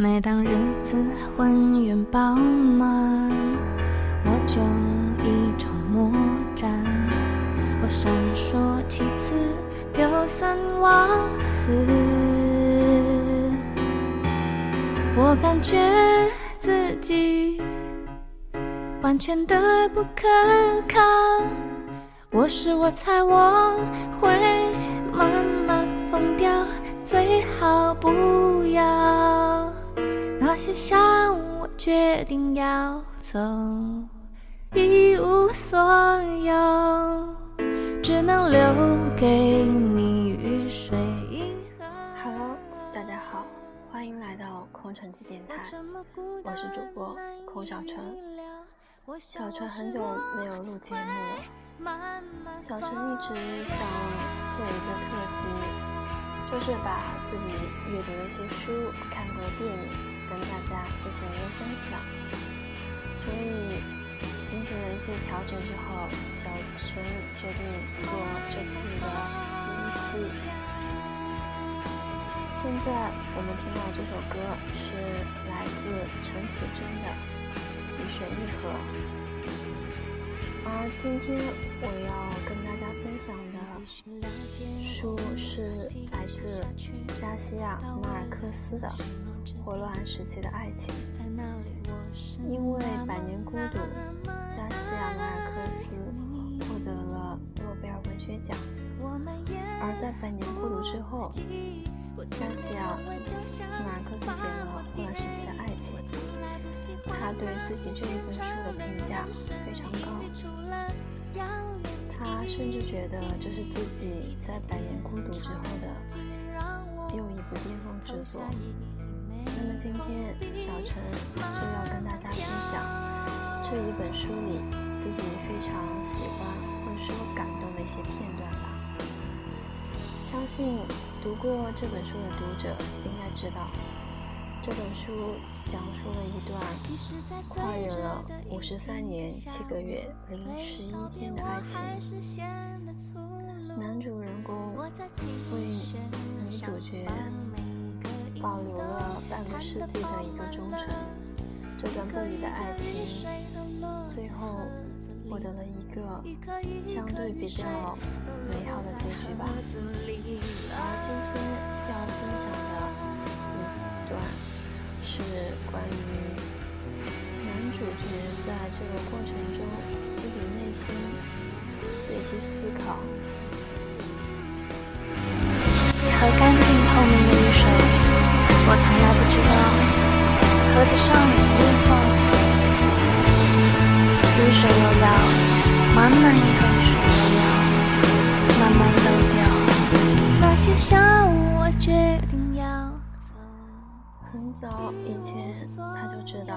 每当日子浑圆饱满，我就一筹莫展。我闪烁其词，丢三忘四。我感觉自己完全的不可靠。我是我猜我会慢慢疯掉，最好不要。那些伤我决定要走，一无所有，只能留给你雨水。Hello，大家好，欢迎来到空城计电台，我是主播空小陈。小陈很久没有录节目了，小陈一直想做一个特辑，就是把自己阅读的一些书、看过的电影跟大家进行一个分享。所以进行了一些调整之后，小陈决定做这次的第一期。现在我们听到这首歌是来自陈绮贞的。雨水一河，而今天我要跟大家分享的书是来自加西亚马尔克斯的《霍乱时期的爱情》。因为《百年孤独》，加西亚马尔克斯获得了诺贝尔文学奖。而在《百年孤独》之后，加西亚马尔克斯写了《霍乱时期的爱情》。他对自己这一本书的评价非常高，他甚至觉得这是自己在《百年孤独》之后的又一部巅峰之作。那么今天小陈就要跟大家分享这一本书里自己非常喜欢或者说感动的一些片段吧。相信读过这本书的读者应该知道。这本书讲述了一段跨越了五十三年七个月零十一天的爱情。男主人公为女主角保留了半个世纪的一个忠诚，这段不离的爱情最后获得了一个相对比较美好的结局吧。而今天要分享的一段。是关于男主角在这个过程中自己内心的一些思考。我从来不知道盒子上有裂缝。雨水又要满满一盒雨水又要慢慢漏掉，那些伤我决定要走。很早以前，他就知道，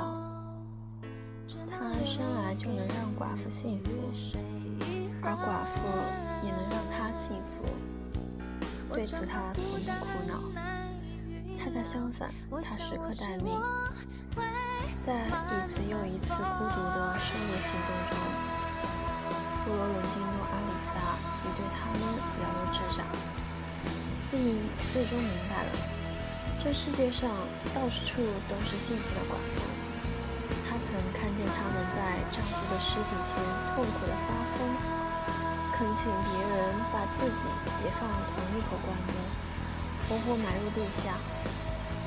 他生来就能让寡妇幸福，而寡妇也能让他幸福。对此，他从不苦恼。恰相反，他时刻待命。在一次又一次孤独的狩猎行动中，布罗伦蒂诺·阿里萨已对他们了如指掌，并最终明白了。这世界上到处都是幸福的寡妇。她曾看见她们在丈夫的尸体前痛苦的发疯，恳请别人把自己也放入同一口棺木，活活埋入地下，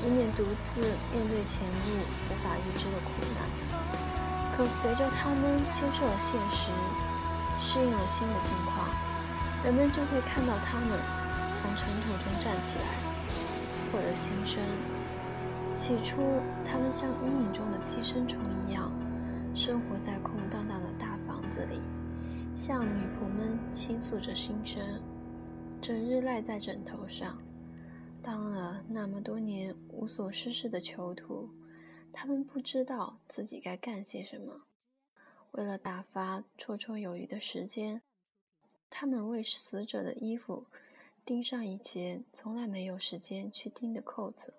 以免独自面对前路无法预知的苦难。可随着他们接受了现实，适应了新的境况，人们就会看到他们从尘土中站起来。获得新生。起初，他们像阴影中的寄生虫一样，生活在空荡荡的大房子里，向女仆们倾诉着心声，整日赖在枕头上。当了那么多年无所事事的囚徒，他们不知道自己该干些什么。为了打发绰绰有余的时间，他们为死者的衣服。钉上以前从来没有时间去钉的扣子，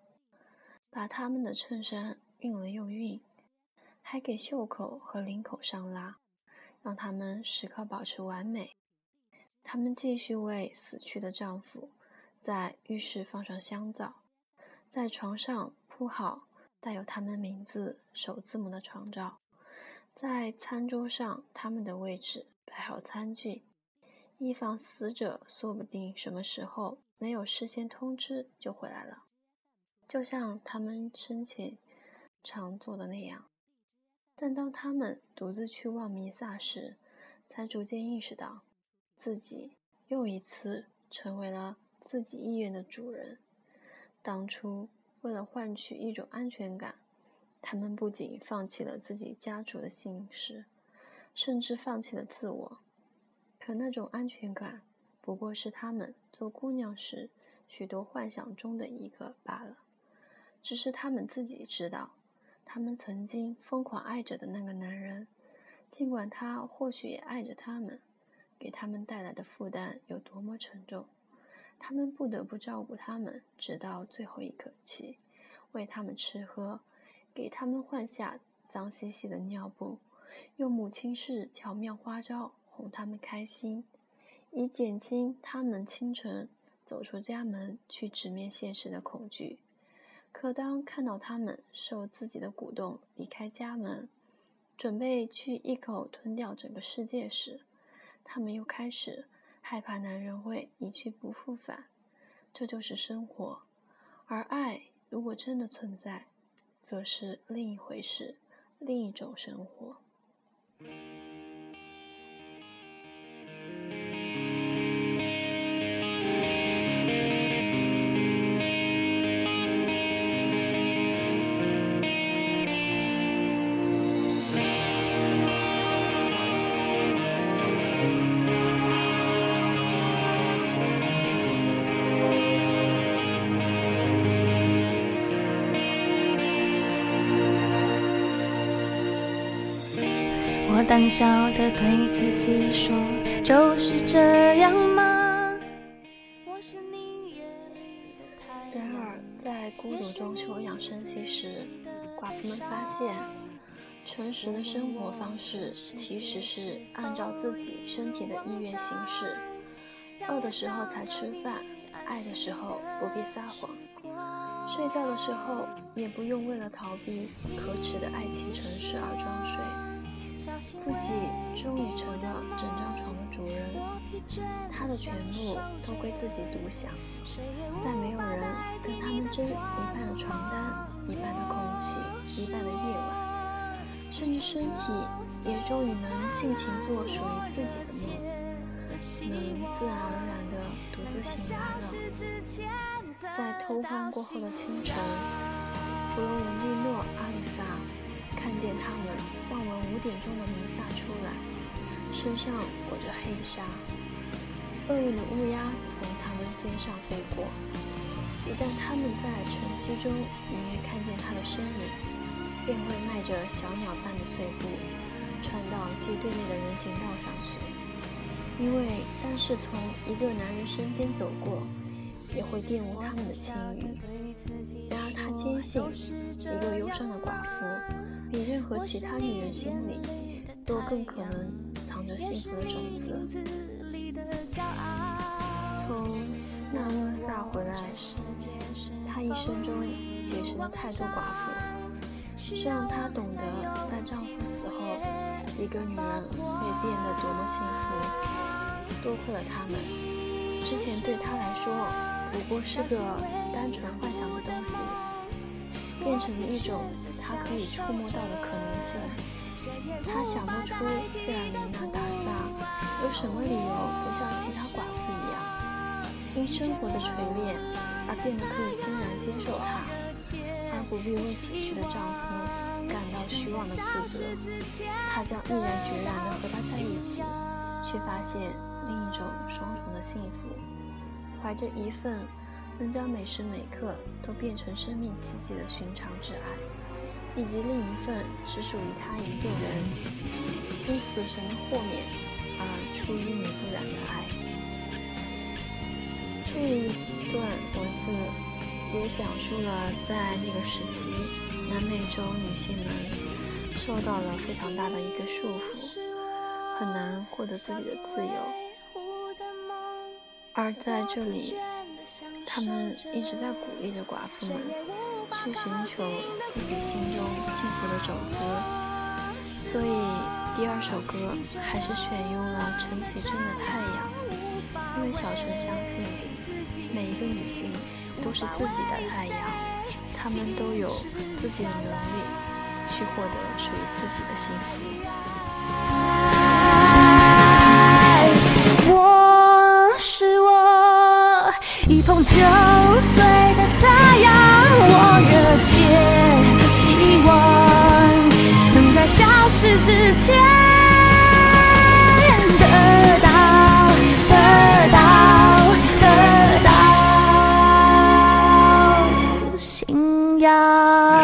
把他们的衬衫熨了又熨，还给袖口和领口上拉，让他们时刻保持完美。他们继续为死去的丈夫在浴室放上香皂，在床上铺好带有他们名字首字母的床罩，在餐桌上，他们的位置摆好餐具，以防死者说不定什么时候没有事先通知就回来了，就像他们生前常做的那样。但当他们独自去望弥撒时，才逐渐意识到，自己又一次成为了自己意愿的主人。当初为了换取一种安全感，他们不仅放弃了自己家族的姓氏，甚至放弃了自我。可那种安全感，不过是他们做姑娘时许多幻想中的一个罢了。只是他们自己知道。他们曾经疯狂爱着的那个男人，尽管他或许也爱着他们，给他们带来的负担有多么沉重，他们不得不照顾他们，直到最后一口气，喂他们吃喝，给他们换下脏兮兮的尿布，用母亲式巧妙花招哄他们开心，以减轻他们清晨走出家门去直面现实的恐惧。可当看到他们受自己的鼓动离开家门，准备去一口吞掉整个世界时，他们又开始害怕男人会一去不复返。这就是生活，而爱如果真的存在，则是另一回事，另一种生活。胆小的对自己说：“就是这样吗？”我是你然而，在孤独中休养生息时，寡妇们发现，诚实的生活方式其实是按照自己身体的意愿行事。饿的时候才吃饭，爱的时候不必撒谎，睡觉的时候也不用为了逃避可耻的爱情。自己终于成了整张床的主人，他的全部都归自己独享，再没有人跟他们争一半的床单、一半的空气、一半的夜晚，甚至身体也终于能尽情做属于自己的梦，能自然而然地独自醒来了。在偷欢过后的清晨，弗洛伦蒂诺·阿里萨。看见他们傍晚五点钟的弥撒出来，身上裹着黑纱，厄运的乌鸦从他们肩上飞过。一旦他们在晨曦中隐约看见他的身影，便会迈着小鸟般的碎步，穿到街对面的人行道上去。因为单是从一个男人身边走过，也会玷污他们的清誉。然而他坚信，一个忧伤的寡妇。比任何其他女人心里都更可能藏着幸福的种子。从纳勒萨回来，她一生中结识了太多寡妇，这让她懂得在丈夫死后，一个女人会变得多么幸福。多亏了她们，之前对她来说不过是个单纯幻想的东西。变成了一种他可以触摸到的可能性。他想不出费尔明娜·达萨有什么理由不像其他寡妇一样，因生活的锤炼而变得可以欣然接受他，而不必为死去的丈夫感到虚妄的自责。他将毅然决然地和他在一起，却发现另一种双重的幸福，怀着一份。能将每时每刻都变成生命奇迹的寻常之爱，以及另一份只属于他一个人因死神的豁免而出淤泥不染的爱。这一段文字也讲述了在那个时期，南美洲女性们受到了非常大的一个束缚，很难获得自己的自由，而在这里。他们一直在鼓励着寡妇们去寻求自己心中幸福的种子，所以第二首歌还是选用了陈绮贞的《太阳》，因为小陈相信每一个女性都是自己的太阳，她们都有自己的能力去获得属于自己的幸福。信仰